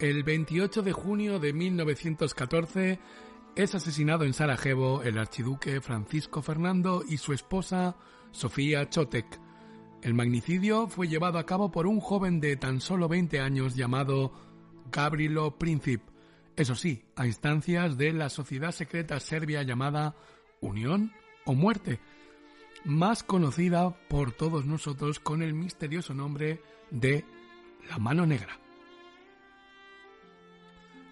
El 28 de junio de 1914 es asesinado en Sarajevo el archiduque Francisco Fernando y su esposa Sofía Chotek. El magnicidio fue llevado a cabo por un joven de tan solo 20 años llamado Gabrilo Princip, eso sí, a instancias de la sociedad secreta serbia llamada Unión o Muerte, más conocida por todos nosotros con el misterioso nombre de la Mano Negra.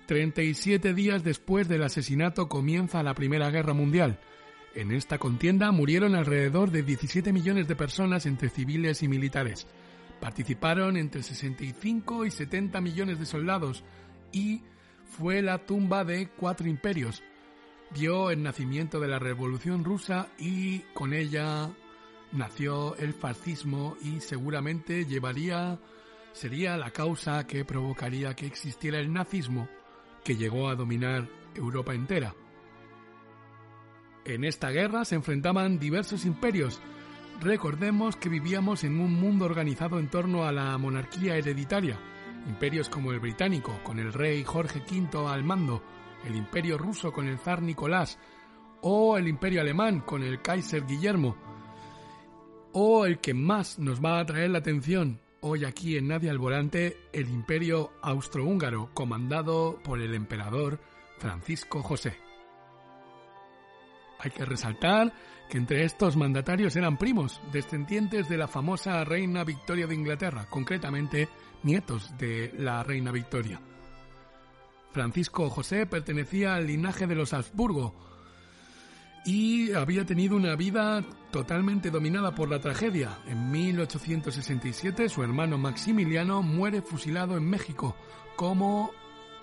37 días después del asesinato comienza la Primera Guerra Mundial. En esta contienda murieron alrededor de 17 millones de personas entre civiles y militares. Participaron entre 65 y 70 millones de soldados y fue la tumba de cuatro imperios. Vio el nacimiento de la Revolución rusa y con ella nació el fascismo y seguramente llevaría sería la causa que provocaría que existiera el nazismo que llegó a dominar Europa entera. En esta guerra se enfrentaban diversos imperios. Recordemos que vivíamos en un mundo organizado en torno a la monarquía hereditaria. Imperios como el británico, con el rey Jorge V al mando, el imperio ruso con el zar Nicolás, o el imperio alemán con el Kaiser Guillermo, o el que más nos va a traer la atención, hoy aquí en Nadie al Volante el imperio austrohúngaro comandado por el emperador Francisco José. Hay que resaltar que entre estos mandatarios eran primos, descendientes de la famosa reina Victoria de Inglaterra, concretamente nietos de la reina Victoria. Francisco José pertenecía al linaje de los Habsburgo, y había tenido una vida totalmente dominada por la tragedia. En 1867 su hermano Maximiliano muere fusilado en México como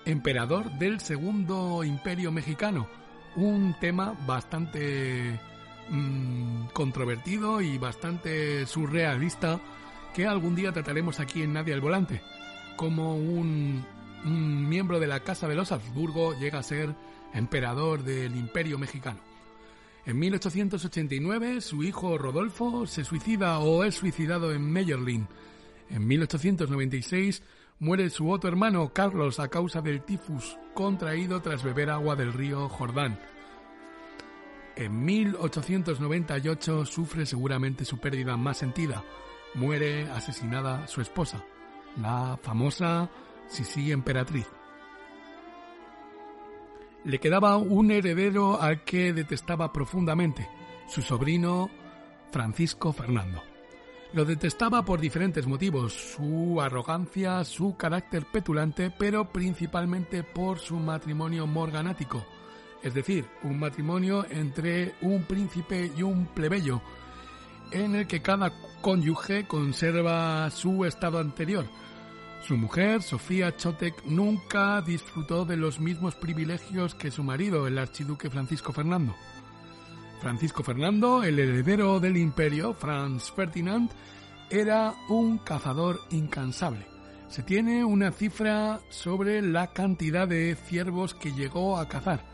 emperador del Segundo Imperio Mexicano, un tema bastante mm, controvertido y bastante surrealista que algún día trataremos aquí en Nadie al Volante, como un, un miembro de la Casa de los Habsburgo llega a ser emperador del Imperio Mexicano. En 1889 su hijo Rodolfo se suicida o es suicidado en Meyerlin. En 1896 muere su otro hermano Carlos a causa del tifus contraído tras beber agua del río Jordán. En 1898 sufre seguramente su pérdida más sentida. Muere asesinada su esposa, la famosa Sisi emperatriz le quedaba un heredero al que detestaba profundamente, su sobrino Francisco Fernando. Lo detestaba por diferentes motivos, su arrogancia, su carácter petulante, pero principalmente por su matrimonio morganático, es decir, un matrimonio entre un príncipe y un plebeyo, en el que cada cónyuge conserva su estado anterior, su mujer, Sofía Chotek, nunca disfrutó de los mismos privilegios que su marido, el archiduque Francisco Fernando. Francisco Fernando, el heredero del imperio, Franz Ferdinand, era un cazador incansable. Se tiene una cifra sobre la cantidad de ciervos que llegó a cazar.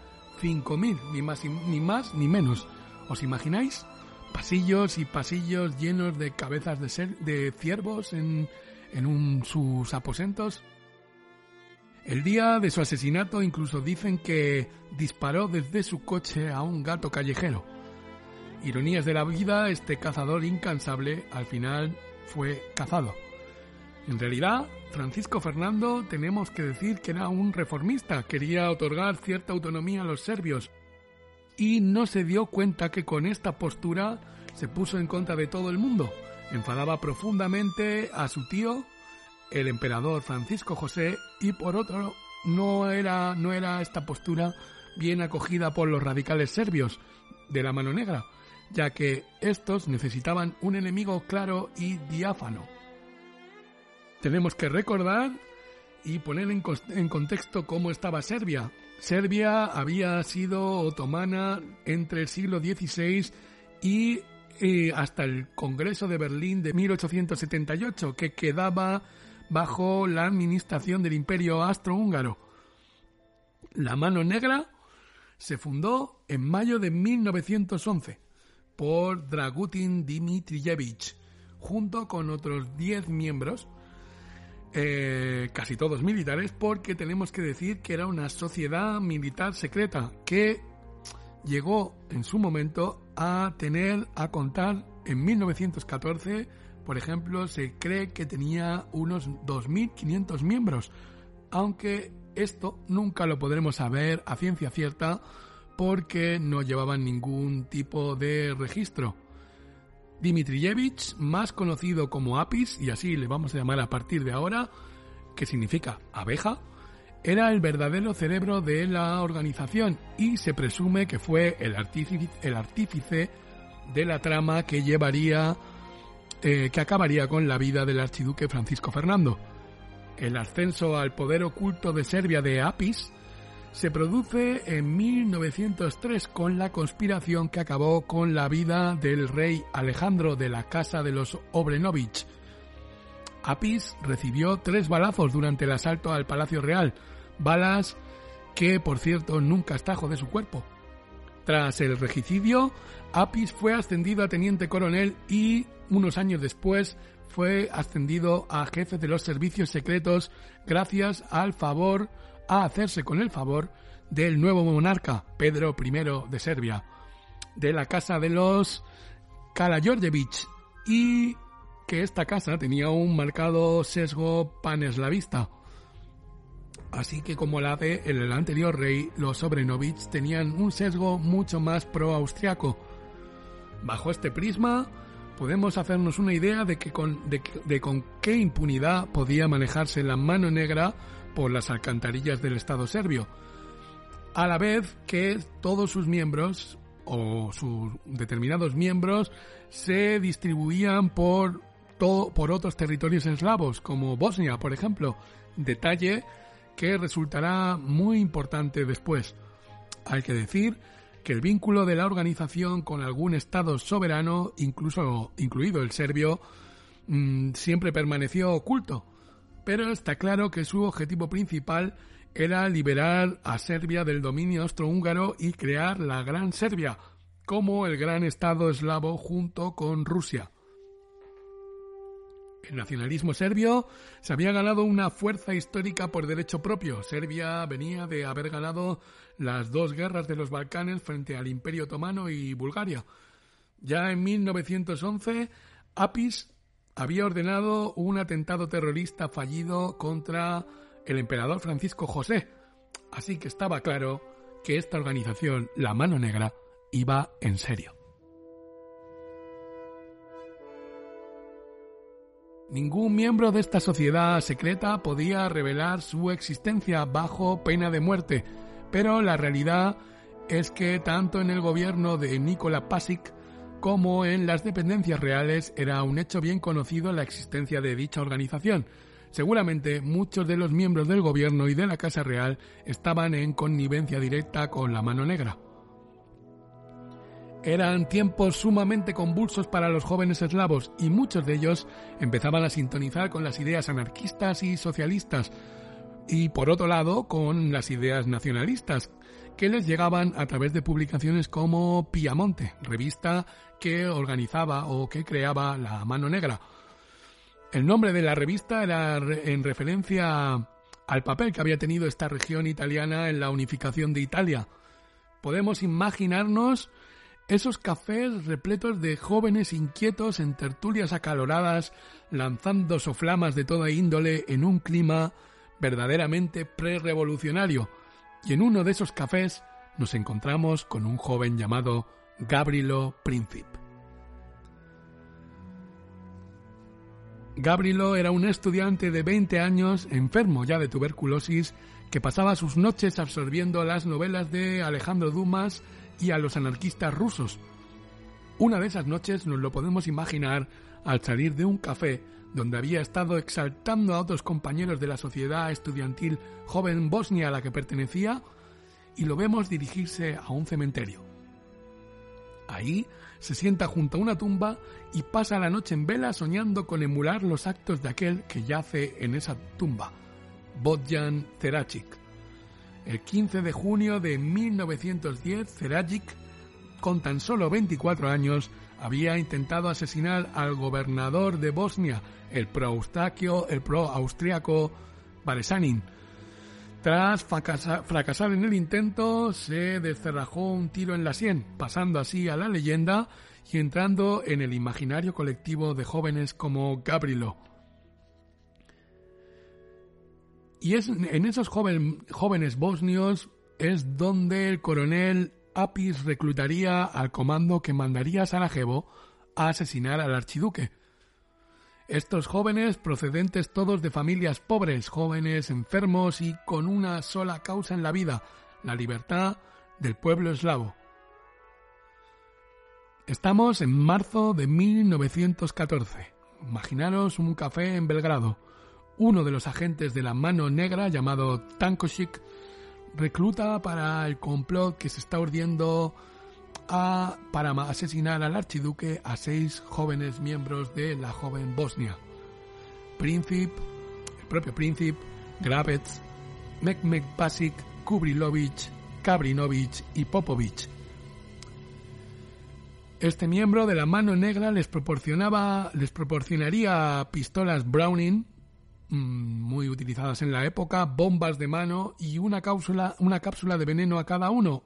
5.000, ni más, ni más ni menos. ¿Os imagináis? Pasillos y pasillos llenos de cabezas de, de ciervos en, en sus aposentos. El día de su asesinato incluso dicen que disparó desde su coche a un gato callejero. Ironías de la vida, este cazador incansable al final fue cazado. En realidad, Francisco Fernando tenemos que decir que era un reformista, quería otorgar cierta autonomía a los serbios y no se dio cuenta que con esta postura se puso en contra de todo el mundo enfadaba profundamente a su tío, el emperador Francisco José, y por otro no era, no era esta postura bien acogida por los radicales serbios de la mano negra, ya que estos necesitaban un enemigo claro y diáfano. Tenemos que recordar y poner en, en contexto cómo estaba Serbia. Serbia había sido otomana entre el siglo XVI y hasta el Congreso de Berlín de 1878, que quedaba bajo la administración del Imperio Austrohúngaro. La Mano Negra se fundó en mayo de 1911 por Dragutin Dimitrievich, junto con otros 10 miembros. eh, casi todos militares, porque tenemos que decir que era una sociedad militar secreta que llegó en su momento a tener, a contar en 1914, por ejemplo, se cree que tenía unos 2.500 miembros, aunque esto nunca lo podremos saber a ciencia cierta porque no llevaban ningún tipo de registro. Dimitriyevich, más conocido como Apis, y así le vamos a llamar a partir de ahora, que significa abeja, era el verdadero cerebro de la organización y se presume que fue el artífice, de la trama que llevaría, eh, que acabaría con la vida del archiduque Francisco Fernando. El ascenso al poder oculto de Serbia de Apis se produce en 1903 con la conspiración que acabó con la vida del rey Alejandro de la Casa de los Obrenovich. Apis recibió tres balazos durante el asalto al Palacio Real, balas que, por cierto, nunca estajo de su cuerpo. Tras el regicidio, Apis fue ascendido a teniente coronel y, unos años después, fue ascendido a jefe de los servicios secretos gracias al favor a hacerse con el favor del nuevo monarca, Pedro I de Serbia, de la casa de los Kalayorjevich, y que esta casa tenía un marcado sesgo paneslavista. Así que como la de el anterior rey, los Obrenovich tenían un sesgo mucho más pro-austriaco. Bajo este prisma, podemos hacernos una idea de, que con, de con qué impunidad podía manejarse la mano negra por las alcantarillas del Estado serbio, a la vez que todos sus miembros o sus determinados miembros se distribuían por, por otros territorios eslavos, como Bosnia, por ejemplo, detalle que resultará muy importante después. Hay que decir que el vínculo de la organización con algún Estado soberano, incluso incluido el serbio, mm, siempre permaneció oculto, pero está claro que su objetivo principal era liberar a Serbia del dominio austrohúngaro y crear la Gran Serbia, como el gran Estado eslavo junto con Rusia. El nacionalismo serbio se había ganado una fuerza histórica por derecho propio. Serbia venía de haber ganado las dos guerras de los Balcanes frente al Imperio Otomano y Bulgaria. Ya en 1911, Apis había ordenado un atentado terrorista fallido contra el emperador Francisco José, así que estaba claro que esta organización, la Mano Negra, iba en serio. Ningún miembro de esta sociedad secreta podía revelar su existencia bajo pena de muerte, pero la realidad es que tanto en el gobierno de Nikola Pasic como en las dependencias reales era un hecho bien conocido la existencia de dicha organización. Seguramente muchos de los miembros del gobierno y de la Casa Real estaban en connivencia directa con la mano negra. Eran tiempos sumamente convulsos para los jóvenes eslavos y muchos de ellos empezaban a sintonizar con las ideas anarquistas y socialistas y por otro lado con las ideas nacionalistas que les llegaban a través de publicaciones como Piamonte, revista que organizaba o que creaba la Mano Negra. El nombre de la revista era en referencia al papel que había tenido esta región italiana en la unificación de Italia. Podemos imaginarnos esos cafés repletos de jóvenes inquietos en tertulias acaloradas, lanzando soflamas de toda índole en un clima verdaderamente prerevolucionario. Y en uno de esos cafés nos encontramos con un joven llamado Gabrilo Princip. Gabrilo era un estudiante de 20 años, enfermo ya de tuberculosis, que pasaba sus noches absorbiendo las novelas de Alejandro Dumas y a los anarquistas rusos. Una de esas noches nos lo podemos imaginar al salir de un café donde había estado exaltando a otros compañeros de la sociedad estudiantil joven bosnia a la que pertenecía, y lo vemos dirigirse a un cementerio. Ahí se sienta junto a una tumba y pasa la noche en vela soñando con emular los actos de aquel que yace en esa tumba, Bodjan Ceracic. El 15 de junio de 1910, Ceracic, con tan solo 24 años, había intentado asesinar al gobernador de Bosnia, el pro-austriaco el pro Baresanin. Tras fracasar en el intento, se descerrajó un tiro en la sien, pasando así a la leyenda y entrando en el imaginario colectivo de jóvenes como Gabrilo. Y es en esos jóvenes bosnios es donde el coronel Apis reclutaría al comando que mandaría a Sarajevo a asesinar al archiduque. Estos jóvenes, procedentes todos de familias pobres, jóvenes enfermos y con una sola causa en la vida, la libertad del pueblo eslavo. Estamos en marzo de 1914. Imaginaros un café en Belgrado. Uno de los agentes de la mano negra, llamado Tankosik, recluta para el complot que se está urdiendo a, para asesinar al archiduque a seis jóvenes miembros de la joven Bosnia. Príncipe, el propio Príncipe, Gravets, Mekmek Basic, Kubrilovic, Kabrinovic y Popovic. Este miembro de la mano negra les proporcionaba, les proporcionaría pistolas Browning muy utilizadas en la época, bombas de mano y una cápsula, una cápsula de veneno a cada uno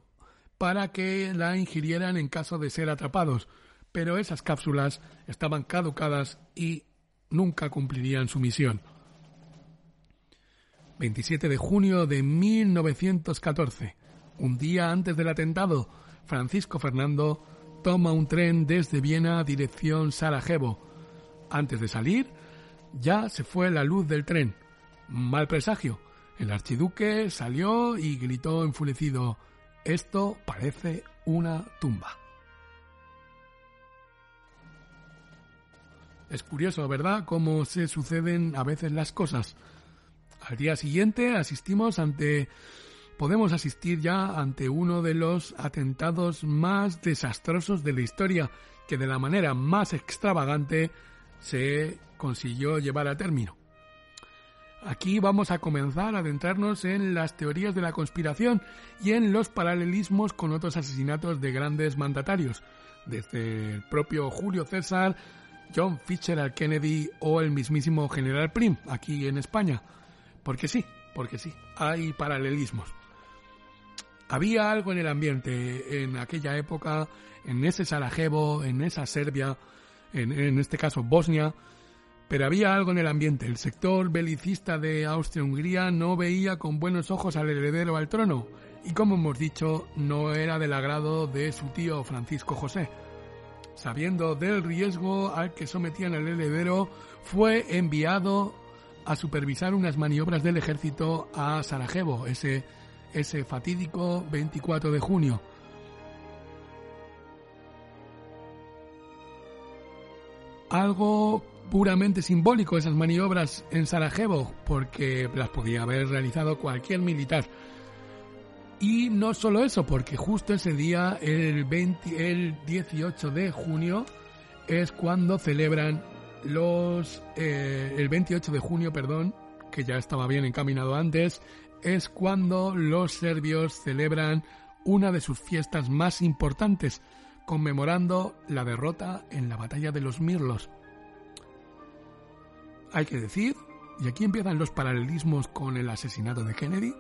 para que la ingirieran en caso de ser atrapados. Pero esas cápsulas estaban caducadas y nunca cumplirían su misión. 27 de junio de 1914. Un día antes del atentado, Francisco Fernando toma un tren desde Viena dirección Sarajevo. Antes de salir, ya se fue la luz del tren. Mal presagio. El archiduque salió y gritó enfurecido Esto parece una tumba. Es curioso, ¿verdad?, cómo se suceden a veces las cosas. Al día siguiente asistimos ante podemos asistir ya ante uno de los atentados más desastrosos de la historia que de la manera más extravagante se consiguió llevar a término. Aquí vamos a comenzar a adentrarnos en las teorías de la conspiración y en los paralelismos con otros asesinatos de grandes mandatarios, desde el propio Julio César, John Fitzgerald Kennedy o el mismísimo General Prim, aquí en España. Porque sí, porque sí, hay paralelismos. Había algo en el ambiente en aquella época, en ese Sarajevo, en esa Serbia, en, este caso Bosnia, pero había algo en el ambiente. El sector belicista de Austria-Hungría no veía con buenos ojos al heredero al trono y, como hemos dicho, no era del agrado de su tío Francisco José. Sabiendo del riesgo al que sometían al heredero, fue enviado a supervisar unas maniobras del ejército a Sarajevo, ese, ese fatídico 24 de junio. Algo puramente simbólico esas maniobras en Sarajevo, porque las podía haber realizado cualquier militar. Y no solo eso, porque justo ese día, el, 20, el 18 de junio, es cuando celebran los... Eh, el 28 de junio, perdón, que ya estaba bien encaminado antes, es cuando los serbios celebran una de sus fiestas más importantes, conmemorando la derrota en la batalla de los Mirlos. Hay que decir, y aquí empiezan los paralelismos con el asesinato de Kennedy,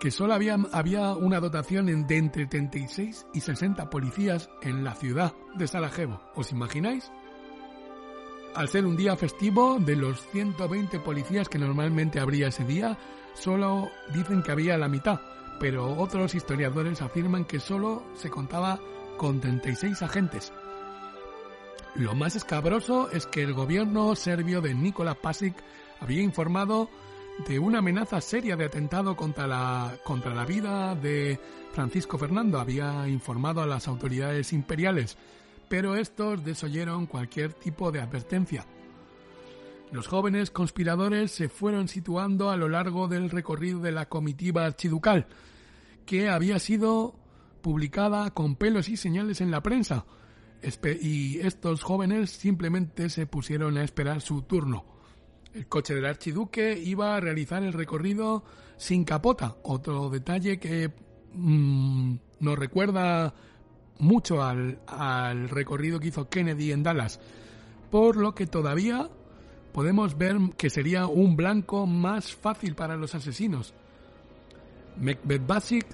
que solo había, había una dotación de entre 36 y 60 policías en la ciudad de Sarajevo. ¿Os imagináis? Al ser un día festivo, de los 120 policías que normalmente habría ese día, solo dicen que había la mitad, pero otros historiadores afirman que solo se contaba con 36 agentes. Lo más escabroso es que el gobierno serbio de Nikola Pasic había informado de una amenaza seria de atentado contra la, contra la vida de Francisco Fernando. Había informado a las autoridades imperiales, pero estos desoyeron cualquier tipo de advertencia. Los jóvenes conspiradores se fueron situando a lo largo del recorrido de la comitiva archiducal, que había sido publicada con pelos y señales en la prensa, y estos jóvenes simplemente se pusieron a esperar su turno. El coche del archiduque iba a realizar el recorrido sin capota, otro detalle que mm, nos recuerda mucho al, recorrido que hizo Kennedy en Dallas, por lo que todavía podemos ver que sería un blanco más fácil para los asesinos. Basic,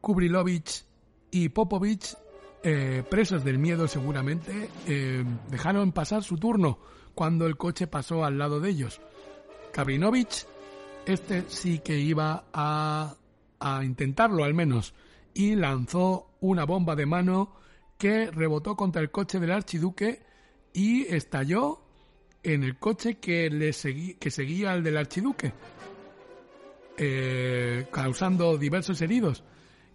Kubrilovich y Popovich, eh, presos del miedo seguramente, eh, dejaron pasar su turno cuando el coche pasó al lado de ellos. Kabrinovich, este sí que iba a, a intentarlo al menos, y lanzó una bomba de mano que rebotó contra el coche del archiduque y estalló en el coche que, le que seguía al del archiduque, eh, causando diversos heridos.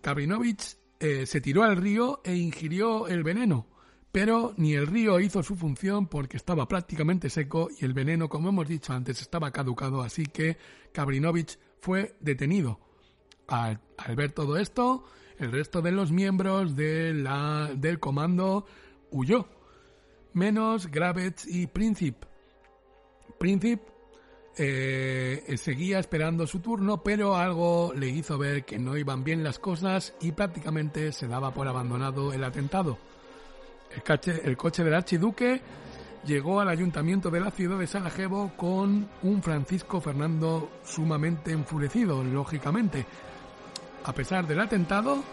Kabrinovich eh, se tiró al río e ingirió el veneno, pero ni el río hizo su función porque estaba prácticamente seco y el veneno, como hemos dicho antes, estaba caducado, así que Kabrinovich fue detenido. Al, ver todo esto, el resto de los miembros del comando huyó, menos Gravets y Príncipe, Príncipe eh, seguía esperando su turno, pero algo le hizo ver que no iban bien las cosas y prácticamente se daba por abandonado el atentado. El, coche del archiduque llegó al ayuntamiento de la ciudad de Sarajevo con un Francisco Fernando sumamente enfurecido, lógicamente. A pesar del atentado,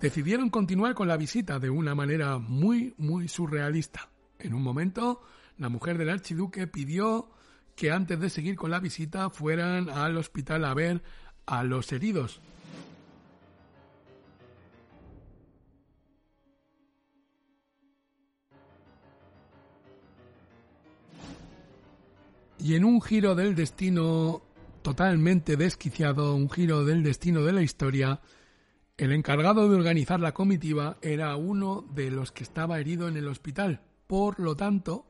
decidieron continuar con la visita de una manera muy, muy surrealista. En un momento, la mujer del archiduque pidió que antes de seguir con la visita fueran al hospital a ver a los heridos. Y en un giro del destino totalmente desquiciado, un giro del destino de la historia, el encargado de organizar la comitiva era uno de los que estaba herido en el hospital. Por lo tanto,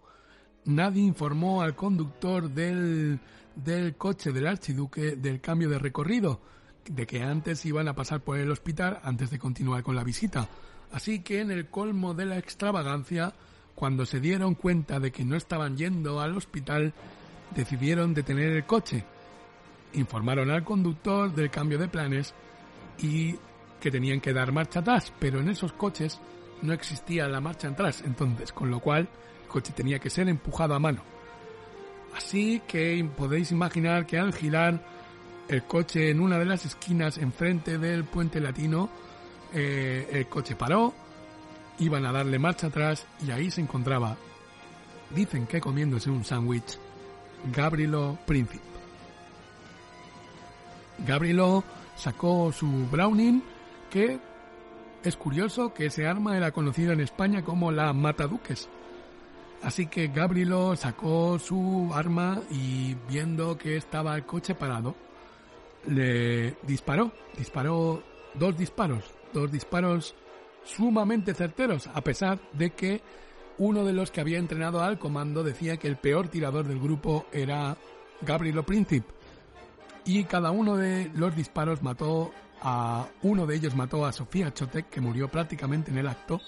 nadie informó al conductor del, del coche del archiduque del cambio de recorrido, de que antes iban a pasar por el hospital antes de continuar con la visita. Así que en el colmo de la extravagancia, cuando se dieron cuenta de que no estaban yendo al hospital, decidieron detener el coche. Informaron al conductor del cambio de planes y que tenían que dar marcha atrás, pero en esos coches no existía la marcha atrás, entonces, con lo cual coche tenía que ser empujado a mano. Así que podéis imaginar que al girar el coche en una de las esquinas enfrente del puente latino, eh, el coche paró, iban a darle marcha atrás y ahí se encontraba, dicen que comiéndose un sándwich, Gabrielo Príncipe. Gabrielo sacó su Browning, que es curioso que ese arma era conocida en España como la Mataduques. Así que Gabrielo sacó su arma y viendo que estaba el coche parado, le disparó, disparó dos disparos, dos disparos sumamente certeros, a pesar de que uno de los que había entrenado al comando decía que el peor tirador del grupo era Gabrielo Príncipe. Y cada uno de los disparos mató a uno de ellos mató a Sofía Chotek, que murió prácticamente en el acto,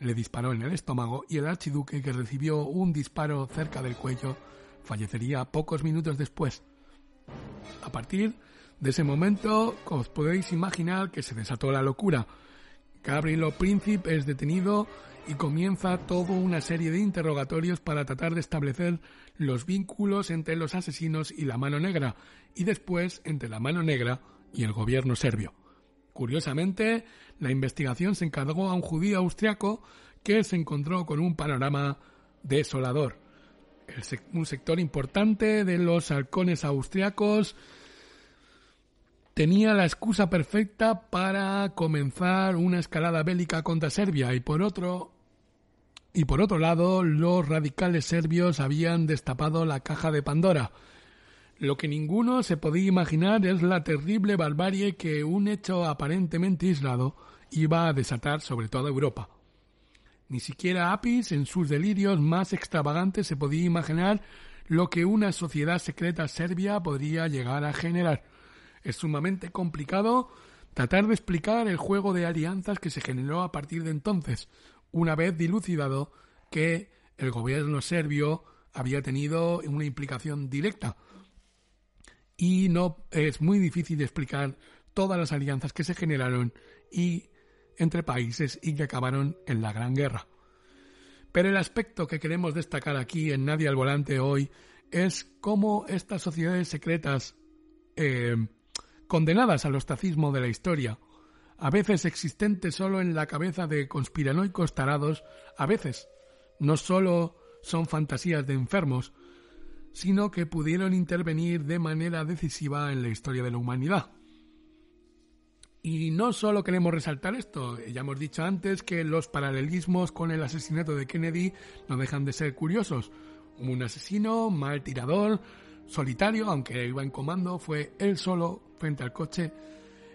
le disparó en el estómago y el archiduque, que recibió un disparo cerca del cuello, fallecería pocos minutos después. A partir de ese momento, os podéis imaginar que se desató la locura. Gabrielo Príncipe es detenido y comienza toda una serie de interrogatorios para tratar de establecer los vínculos entre los asesinos y la mano negra, y después entre la mano negra y el gobierno serbio. Curiosamente, la investigación se encargó a un judío austriaco que se encontró con un panorama desolador. un sector importante de los halcones austriacos tenía la excusa perfecta para comenzar una escalada bélica contra Serbia y por otro y por otro lado los radicales serbios habían destapado la caja de Pandora lo que ninguno se podía imaginar es la terrible barbarie que un hecho aparentemente aislado iba a desatar sobre toda Europa. Ni siquiera Apis, en sus delirios más extravagantes, se podía imaginar lo que una sociedad secreta serbia podría llegar a generar. Es sumamente complicado tratar de explicar el juego de alianzas que se generó a partir de entonces, una vez dilucidado que el gobierno serbio había tenido una implicación directa y no es muy difícil explicar todas las alianzas que se generaron y entre países y que acabaron en la Gran Guerra. Pero el aspecto que queremos destacar aquí en Nadie al Volante hoy es cómo estas sociedades secretas eh, condenadas al ostracismo de la historia, a veces existentes solo en la cabeza de conspiranoicos tarados, a veces no solo son fantasías de enfermos, sino que pudieron intervenir de manera decisiva en la historia de la humanidad. Y no solo queremos resaltar esto, ya hemos dicho antes que los paralelismos con el asesinato de Kennedy no dejan de ser curiosos. Un asesino, mal tirador, solitario, aunque iba en comando, fue él solo frente al coche.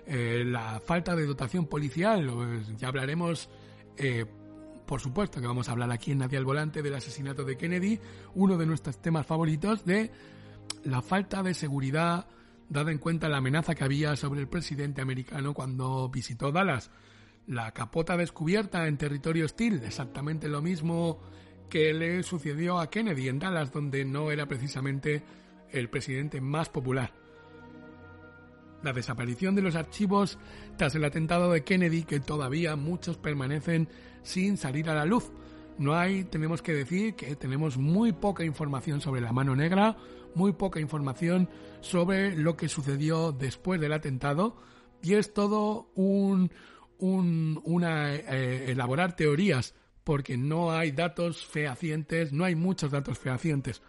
Eh, la falta de dotación policial, ya hablaremos, eh, por supuesto que vamos a hablar aquí en Nadie al Volante del asesinato de Kennedy, uno de nuestros temas favoritos de la falta de seguridad dada en cuenta la amenaza que había sobre el presidente americano cuando visitó Dallas. La capota descubierta en territorio hostil, exactamente lo mismo que le sucedió a Kennedy en Dallas, donde no era precisamente el presidente más popular. La desaparición de los archivos tras el atentado de Kennedy, que todavía muchos permanecen sin salir a la luz. No hay, tenemos que decir que tenemos muy poca información sobre la mano negra, muy poca información sobre lo que sucedió después del atentado, y es todo un, un una eh, elaborar teorías, porque no hay datos fehacientes, no hay muchos datos fehacientes.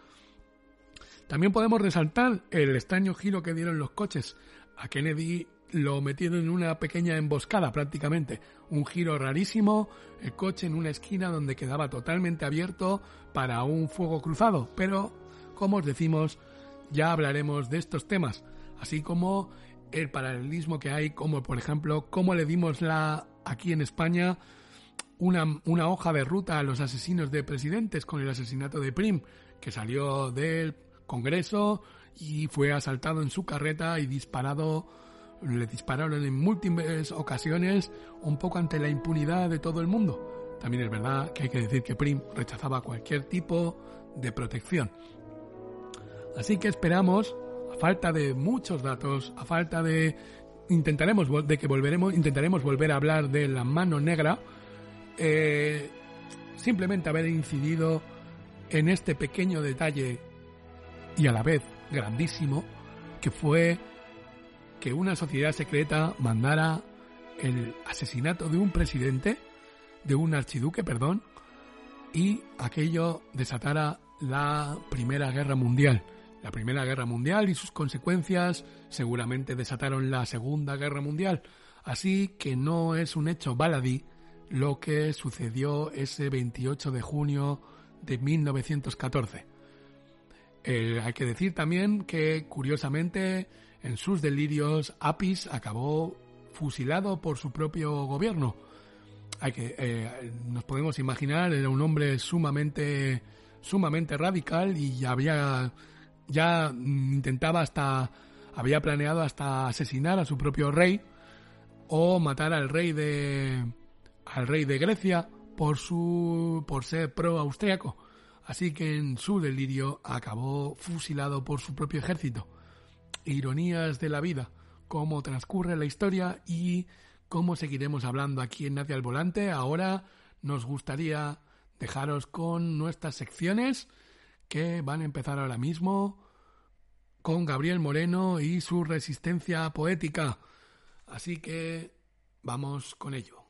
También podemos resaltar el extraño giro que dieron los coches. A Kennedy lo metieron en una pequeña emboscada prácticamente. Un giro rarísimo, el coche en una esquina donde quedaba totalmente abierto para un fuego cruzado. Pero, como os decimos, ya hablaremos de estos temas, así como el paralelismo que hay, como por ejemplo, cómo le dimos la aquí en España una, una hoja de ruta a los asesinos de presidentes con el asesinato de Prim, que salió del Congreso y fue asaltado en su carreta y disparado, le dispararon en múltiples ocasiones, un poco ante la impunidad de todo el mundo. También es verdad que hay que decir que Prim rechazaba cualquier tipo de protección. Así que esperamos, a falta de muchos datos, a falta de intentaremos de que volveremos, intentaremos volver a hablar de la mano negra, eh, simplemente haber incidido en este pequeño detalle y a la vez grandísimo, que fue que una sociedad secreta mandara el asesinato de un presidente, de un archiduque, perdón, y aquello desatara la Primera Guerra Mundial. La Primera Guerra Mundial y sus consecuencias seguramente desataron la Segunda Guerra Mundial. Así que no es un hecho baladí lo que sucedió ese 28 de junio de 1914. Eh, hay que decir también que, curiosamente, en sus delirios, Apis acabó fusilado por su propio gobierno. Hay que, eh, nos podemos imaginar, era un hombre sumamente, sumamente radical y había, ya intentaba hasta, había planeado hasta asesinar a su propio rey o matar al rey de, al rey de Grecia por su, por ser pro austriaco así que en su delirio acabó fusilado por su propio ejército. Ironías de la vida, cómo transcurre la historia y cómo seguiremos hablando aquí en Nadie al Volante. Ahora nos gustaría dejaros con nuestras secciones que van a empezar ahora mismo con Gabriel Moreno y su resistencia poética. Así que vamos con ello.